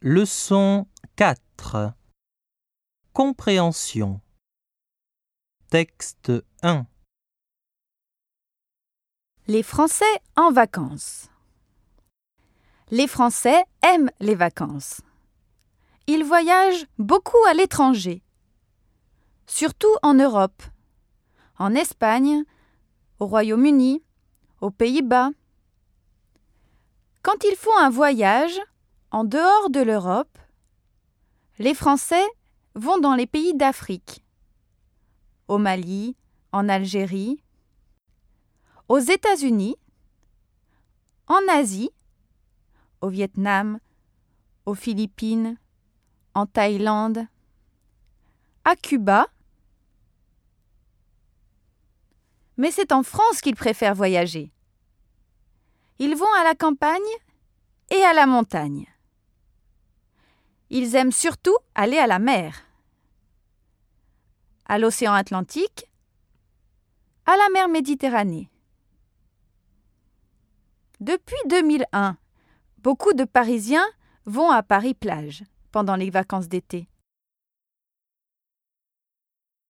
Leçon 4 Compréhension Texte 1 Les Français en vacances. Les Français aiment les vacances. Ils voyagent beaucoup à l'étranger, surtout en Europe, en Espagne, au Royaume-Uni, aux Pays-Bas. Quand ils font un voyage en dehors de l'Europe, les Français vont dans les pays d'Afrique, au Mali, en Algérie, aux États-Unis, en Asie, au Vietnam, aux Philippines, en Thaïlande, à Cuba. Mais c'est en France qu'ils préfèrent voyager. Ils vont à la campagne et à la montagne. Ils aiment surtout aller à la mer, à l'océan Atlantique, à la mer Méditerranée. Depuis 2001, beaucoup de Parisiens vont à Paris-Plage pendant les vacances d'été.